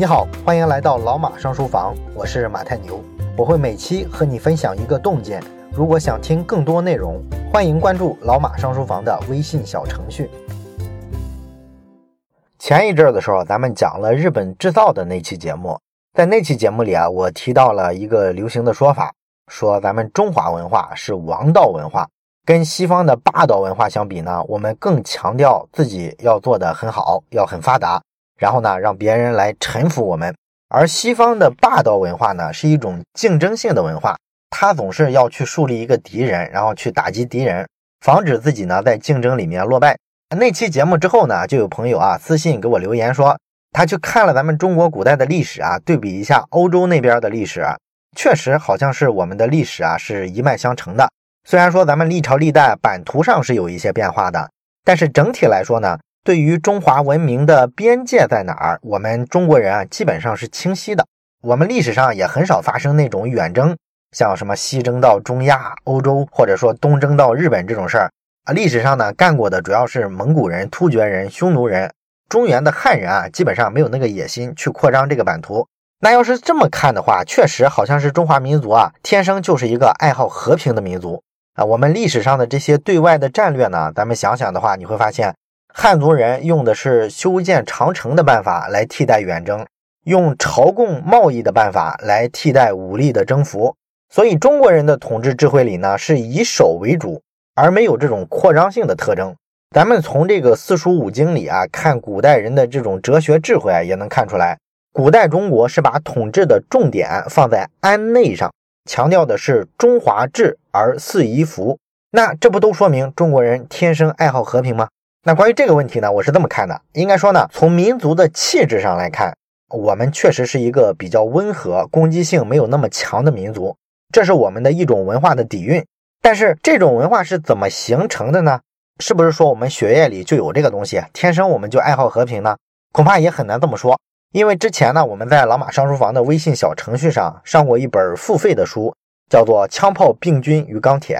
你好，欢迎来到老马上书房，我是马太牛，我会每期和你分享一个洞见。如果想听更多内容，欢迎关注老马上书房的微信小程序。前一阵儿的时候，咱们讲了日本制造的那期节目，在那期节目里啊，我提到了一个流行的说法，说咱们中华文化是王道文化，跟西方的霸道文化相比呢，我们更强调自己要做得很好，要很发达。然后呢，让别人来臣服我们。而西方的霸道文化呢，是一种竞争性的文化，它总是要去树立一个敌人，然后去打击敌人，防止自己呢在竞争里面落败。那期节目之后呢，就有朋友啊私信给我留言说，他去看了咱们中国古代的历史啊，对比一下欧洲那边的历史，确实好像是我们的历史啊是一脉相承的。虽然说咱们历朝历代版图上是有一些变化的，但是整体来说呢。对于中华文明的边界在哪儿，我们中国人啊基本上是清晰的。我们历史上也很少发生那种远征，像什么西征到中亚、欧洲，或者说东征到日本这种事儿啊。历史上呢干过的主要是蒙古人、突厥人、匈奴人。中原的汉人啊，基本上没有那个野心去扩张这个版图。那要是这么看的话，确实好像是中华民族啊，天生就是一个爱好和平的民族啊。我们历史上的这些对外的战略呢，咱们想想的话，你会发现。汉族人用的是修建长城的办法来替代远征，用朝贡贸易的办法来替代武力的征服。所以中国人的统治智慧里呢，是以守为主，而没有这种扩张性的特征。咱们从这个四书五经里啊，看古代人的这种哲学智慧啊，也能看出来，古代中国是把统治的重点放在安内上，强调的是中华治而四夷服。那这不都说明中国人天生爱好和平吗？那关于这个问题呢，我是这么看的，应该说呢，从民族的气质上来看，我们确实是一个比较温和、攻击性没有那么强的民族，这是我们的一种文化的底蕴。但是这种文化是怎么形成的呢？是不是说我们血液里就有这个东西，天生我们就爱好和平呢？恐怕也很难这么说，因为之前呢，我们在老马上书房的微信小程序上上过一本付费的书，叫做《枪炮、病菌与钢铁》。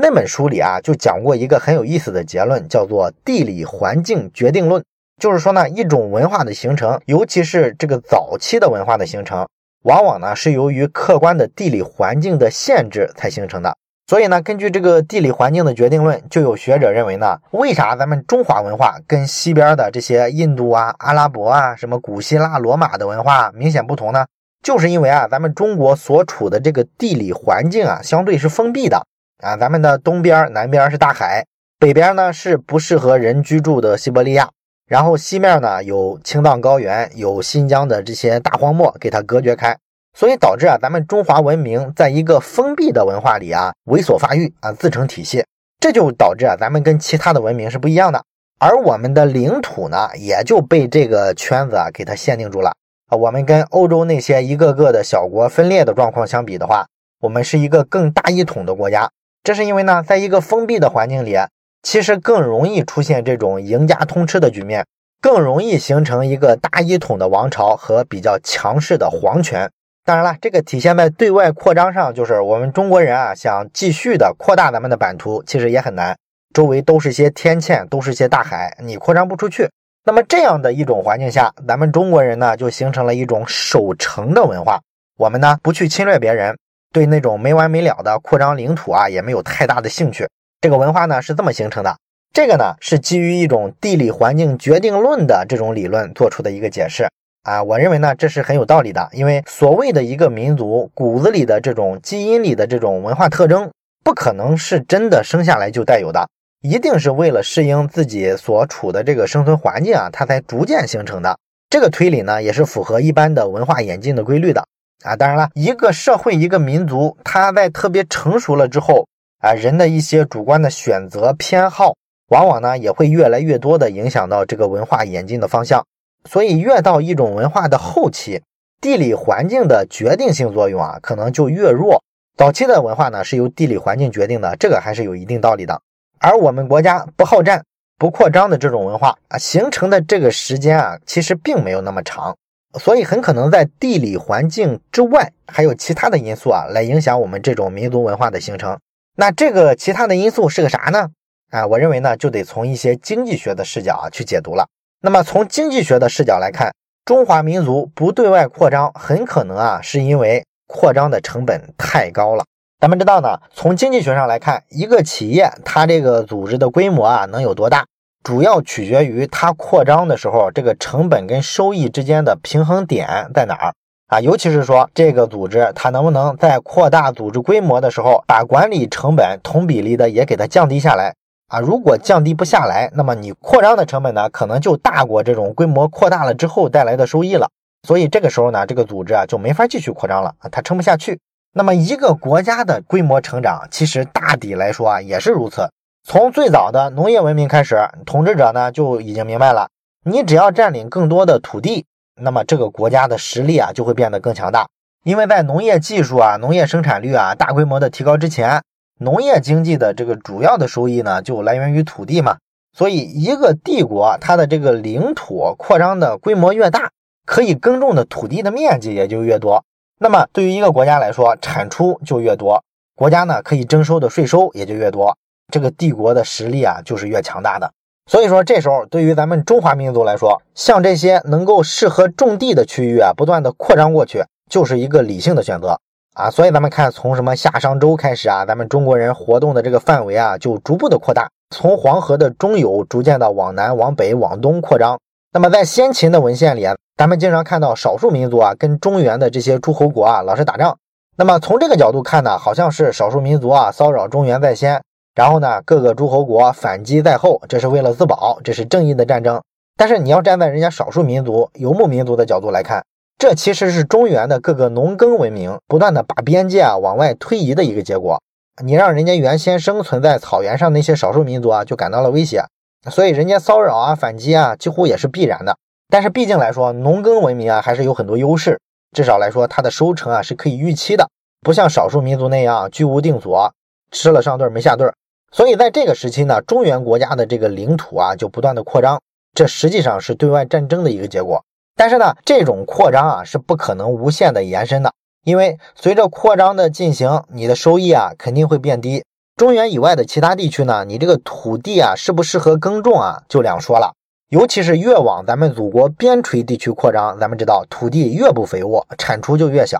那本书里啊，就讲过一个很有意思的结论，叫做“地理环境决定论”。就是说呢，一种文化的形成，尤其是这个早期的文化的形成，往往呢是由于客观的地理环境的限制才形成的。所以呢，根据这个地理环境的决定论，就有学者认为呢，为啥咱们中华文化跟西边的这些印度啊、阿拉伯啊、什么古希腊、罗马的文化明显不同呢？就是因为啊，咱们中国所处的这个地理环境啊，相对是封闭的。啊，咱们的东边、南边是大海，北边呢是不适合人居住的西伯利亚，然后西面呢有青藏高原，有新疆的这些大荒漠给它隔绝开，所以导致啊，咱们中华文明在一个封闭的文化里啊猥琐发育啊，自成体系，这就导致啊，咱们跟其他的文明是不一样的，而我们的领土呢也就被这个圈子啊给它限定住了啊，我们跟欧洲那些一个个的小国分裂的状况相比的话，我们是一个更大一统的国家。这是因为呢，在一个封闭的环境里，其实更容易出现这种赢家通吃的局面，更容易形成一个大一统的王朝和比较强势的皇权。当然了，这个体现在对外扩张上，就是我们中国人啊，想继续的扩大咱们的版图，其实也很难。周围都是些天堑，都是些大海，你扩张不出去。那么这样的一种环境下，咱们中国人呢，就形成了一种守城的文化。我们呢，不去侵略别人。对那种没完没了的扩张领土啊，也没有太大的兴趣。这个文化呢是这么形成的。这个呢是基于一种地理环境决定论的这种理论做出的一个解释啊。我认为呢这是很有道理的，因为所谓的一个民族骨子里的这种基因里的这种文化特征，不可能是真的生下来就带有的，一定是为了适应自己所处的这个生存环境啊，它才逐渐形成的。这个推理呢也是符合一般的文化演进的规律的。啊，当然了，一个社会、一个民族，它在特别成熟了之后，啊，人的一些主观的选择偏好，往往呢也会越来越多的影响到这个文化演进的方向。所以，越到一种文化的后期，地理环境的决定性作用啊，可能就越弱。早期的文化呢是由地理环境决定的，这个还是有一定道理的。而我们国家不好战、不扩张的这种文化啊，形成的这个时间啊，其实并没有那么长。所以很可能在地理环境之外，还有其他的因素啊，来影响我们这种民族文化的形成。那这个其他的因素是个啥呢？啊，我认为呢，就得从一些经济学的视角啊去解读了。那么从经济学的视角来看，中华民族不对外扩张，很可能啊是因为扩张的成本太高了。咱们知道呢，从经济学上来看，一个企业它这个组织的规模啊能有多大，主要取决于它扩张的时候这个成本跟收益之间的平衡点在哪儿啊。尤其是说这个组织它能不能在扩大组织规模的时候，把管理成本同比例的也给它降低下来。啊，如果降低不下来，那么你扩张的成本呢，可能就大过这种规模扩大了之后带来的收益了。所以这个时候呢，这个组织啊就没法继续扩张了啊，它撑不下去。那么一个国家的规模成长，其实大抵来说啊也是如此。从最早的农业文明开始，统治者呢就已经明白了，你只要占领更多的土地，那么这个国家的实力啊就会变得更强大。因为在农业技术啊、农业生产率啊大规模的提高之前。农业经济的这个主要的收益呢，就来源于土地嘛。所以，一个帝国它的这个领土扩张的规模越大，可以耕种的土地的面积也就越多。那么，对于一个国家来说，产出就越多，国家呢可以征收的税收也就越多，这个帝国的实力啊就是越强大的。所以说，这时候对于咱们中华民族来说，像这些能够适合种地的区域啊，不断的扩张过去，就是一个理性的选择。啊，所以咱们看，从什么夏商周开始啊，咱们中国人活动的这个范围啊，就逐步的扩大，从黄河的中游逐渐的往南、往北、往东扩张。那么在先秦的文献里啊，咱们经常看到少数民族啊跟中原的这些诸侯国啊老是打仗。那么从这个角度看呢，好像是少数民族啊骚扰中原在先，然后呢各个诸侯国反击在后，这是为了自保，这是正义的战争。但是你要站在人家少数民族、游牧民族的角度来看。这其实是中原的各个农耕文明不断的把边界啊往外推移的一个结果。你让人家原先生存在草原上那些少数民族啊就感到了威胁，所以人家骚扰啊反击啊几乎也是必然的。但是毕竟来说，农耕文明啊还是有很多优势，至少来说它的收成啊是可以预期的，不像少数民族那样居无定所，吃了上顿没下顿。所以在这个时期呢，中原国家的这个领土啊就不断的扩张，这实际上是对外战争的一个结果。但是呢，这种扩张啊是不可能无限的延伸的，因为随着扩张的进行，你的收益啊肯定会变低。中原以外的其他地区呢，你这个土地啊适不适合耕种啊就两说了。尤其是越往咱们祖国边陲地区扩张，咱们知道土地越不肥沃，产出就越小。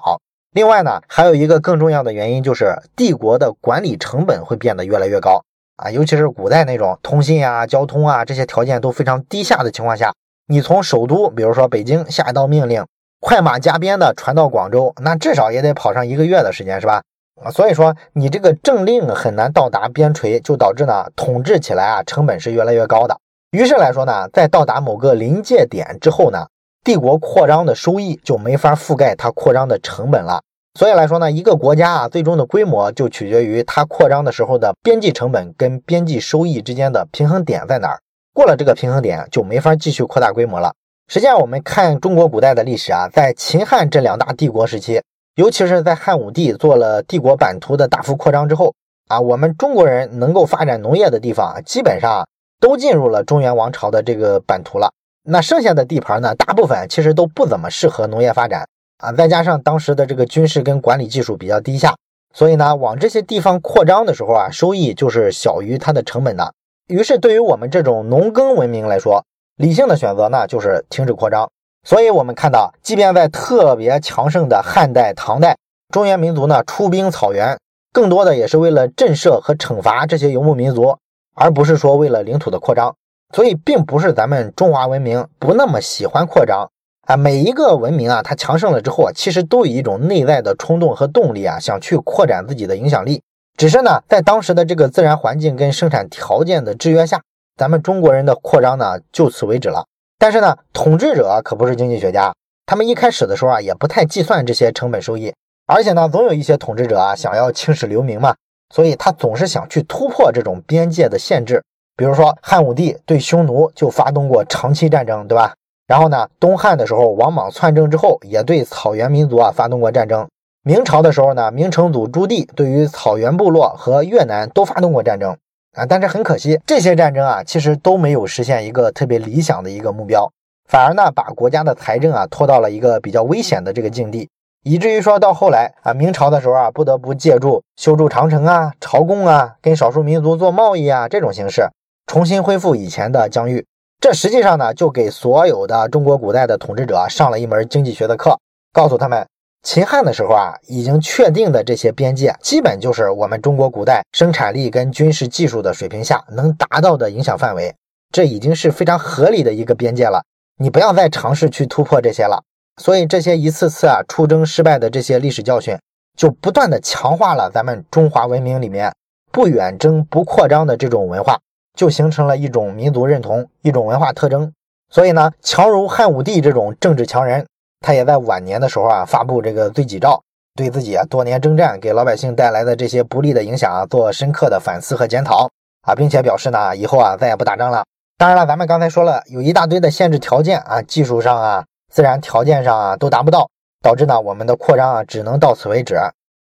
另外呢，还有一个更重要的原因就是帝国的管理成本会变得越来越高啊，尤其是古代那种通信啊、交通啊这些条件都非常低下的情况下。你从首都，比如说北京下一道命令，快马加鞭的传到广州，那至少也得跑上一个月的时间，是吧？啊，所以说你这个政令很难到达边陲，就导致呢统治起来啊成本是越来越高的。于是来说呢，在到达某个临界点之后呢，帝国扩张的收益就没法覆盖它扩张的成本了。所以来说呢，一个国家啊最终的规模就取决于它扩张的时候的边际成本跟边际收益之间的平衡点在哪儿。过了这个平衡点，就没法继续扩大规模了。实际上，我们看中国古代的历史啊，在秦汉这两大帝国时期，尤其是在汉武帝做了帝国版图的大幅扩张之后啊，我们中国人能够发展农业的地方，基本上都进入了中原王朝的这个版图了。那剩下的地盘呢，大部分其实都不怎么适合农业发展啊。再加上当时的这个军事跟管理技术比较低下，所以呢，往这些地方扩张的时候啊，收益就是小于它的成本的。于是，对于我们这种农耕文明来说，理性的选择呢，就是停止扩张。所以，我们看到，即便在特别强盛的汉代、唐代，中原民族呢出兵草原，更多的也是为了震慑和惩罚这些游牧民族，而不是说为了领土的扩张。所以，并不是咱们中华文明不那么喜欢扩张啊。每一个文明啊，它强盛了之后啊，其实都有一种内在的冲动和动力啊，想去扩展自己的影响力。只是呢，在当时的这个自然环境跟生产条件的制约下，咱们中国人的扩张呢就此为止了。但是呢，统治者可不是经济学家，他们一开始的时候啊也不太计算这些成本收益，而且呢，总有一些统治者啊想要青史留名嘛，所以他总是想去突破这种边界的限制。比如说汉武帝对匈奴就发动过长期战争，对吧？然后呢，东汉的时候王莽篡政之后，也对草原民族啊发动过战争。明朝的时候呢，明成祖朱棣对于草原部落和越南都发动过战争啊，但是很可惜，这些战争啊，其实都没有实现一个特别理想的一个目标，反而呢，把国家的财政啊拖到了一个比较危险的这个境地，以至于说到后来啊，明朝的时候啊，不得不借助修筑长城啊、朝贡啊、跟少数民族做贸易啊这种形式，重新恢复以前的疆域。这实际上呢，就给所有的中国古代的统治者上了一门经济学的课，告诉他们，秦汉的时候啊，已经确定的这些边界，基本就是我们中国古代生产力跟军事技术的水平下能达到的影响范围，这已经是非常合理的一个边界了。你不要再尝试去突破这些了。所以这些一次次啊出征失败的这些历史教训，就不断的强化了咱们中华文明里面不远征不扩张的这种文化，就形成了一种民族认同，一种文化特征。所以呢，强如汉武帝这种政治强人，他也在晚年的时候啊发布这个罪己诏，对自己啊多年征战给老百姓带来的这些不利的影响啊做深刻的反思和检讨啊，并且表示呢以后啊再也不打仗了。当然了，咱们刚才说了有一大堆的限制条件啊，技术上啊。自然条件上啊都达不到，导致呢我们的扩张啊只能到此为止。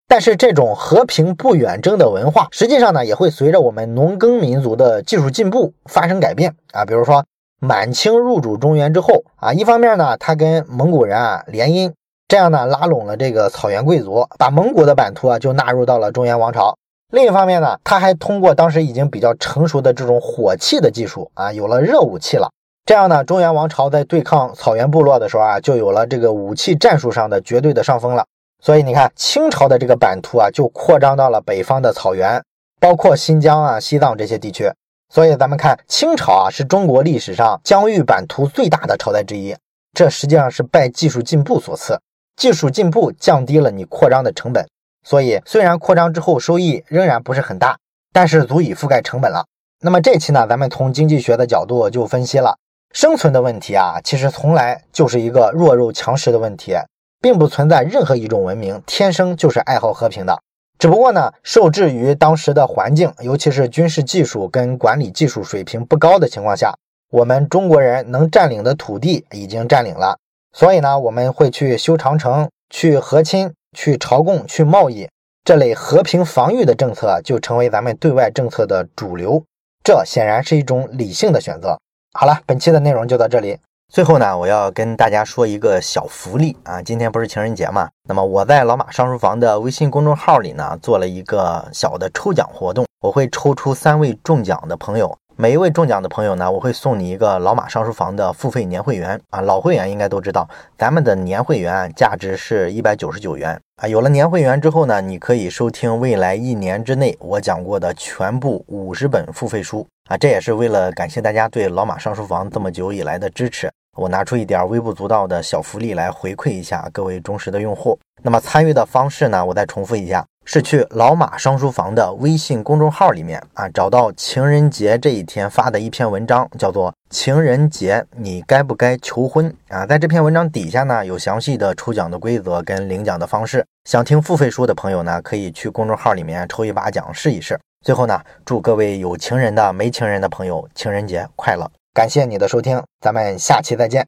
但是这种和平不远征的文化，实际上呢也会随着我们农耕民族的技术进步发生改变啊。比如说满清入主中原之后啊，一方面呢他跟蒙古人啊联姻，这样呢拉拢了这个草原贵族，把蒙古的版图啊就纳入到了中原王朝。另一方面呢，他还通过当时已经比较成熟的这种火器的技术啊，有了热武器了。这样呢，中原王朝在对抗草原部落的时候啊，就有了这个武器战术上的绝对的上风了。所以你看，清朝的这个版图啊，就扩张到了北方的草原，包括新疆啊、西藏这些地区。所以咱们看，清朝啊，是中国历史上疆域版图最大的朝代之一。这实际上是拜技术进步所赐，技术进步降低了你扩张的成本。所以虽然扩张之后收益仍然不是很大，但是足以覆盖成本了。那么这期呢，咱们从经济学的角度就分析了。生存的问题啊，其实从来就是一个弱肉强食的问题，并不存在任何一种文明天生就是爱好和平的。只不过呢，受制于当时的环境，尤其是军事技术跟管理技术水平不高的情况下，我们中国人能占领的土地已经占领了，所以呢，我们会去修长城、去和亲、去朝贡、去贸易，这类和平防御的政策就成为咱们对外政策的主流。这显然是一种理性的选择。好了，本期的内容就到这里。最后呢，我要跟大家说一个小福利啊，今天不是情人节嘛？那么我在老马上书房的微信公众号里呢，做了一个小的抽奖活动，我会抽出三位中奖的朋友。每一位中奖的朋友呢，我会送你一个老马上书房的付费年会员啊。老会员应该都知道，咱们的年会员价值是一百九十九元啊。有了年会员之后呢，你可以收听未来一年之内我讲过的全部五十本付费书啊。这也是为了感谢大家对老马上书房这么久以来的支持。我拿出一点微不足道的小福利来回馈一下各位忠实的用户。那么参与的方式呢？我再重复一下，是去老马商书房的微信公众号里面啊，找到情人节这一天发的一篇文章，叫做《情人节你该不该求婚》啊。在这篇文章底下呢，有详细的抽奖的规则跟领奖的方式。想听付费书的朋友呢，可以去公众号里面抽一把奖试一试。最后呢，祝各位有情人的、没情人的朋友情人节快乐！感谢你的收听，咱们下期再见。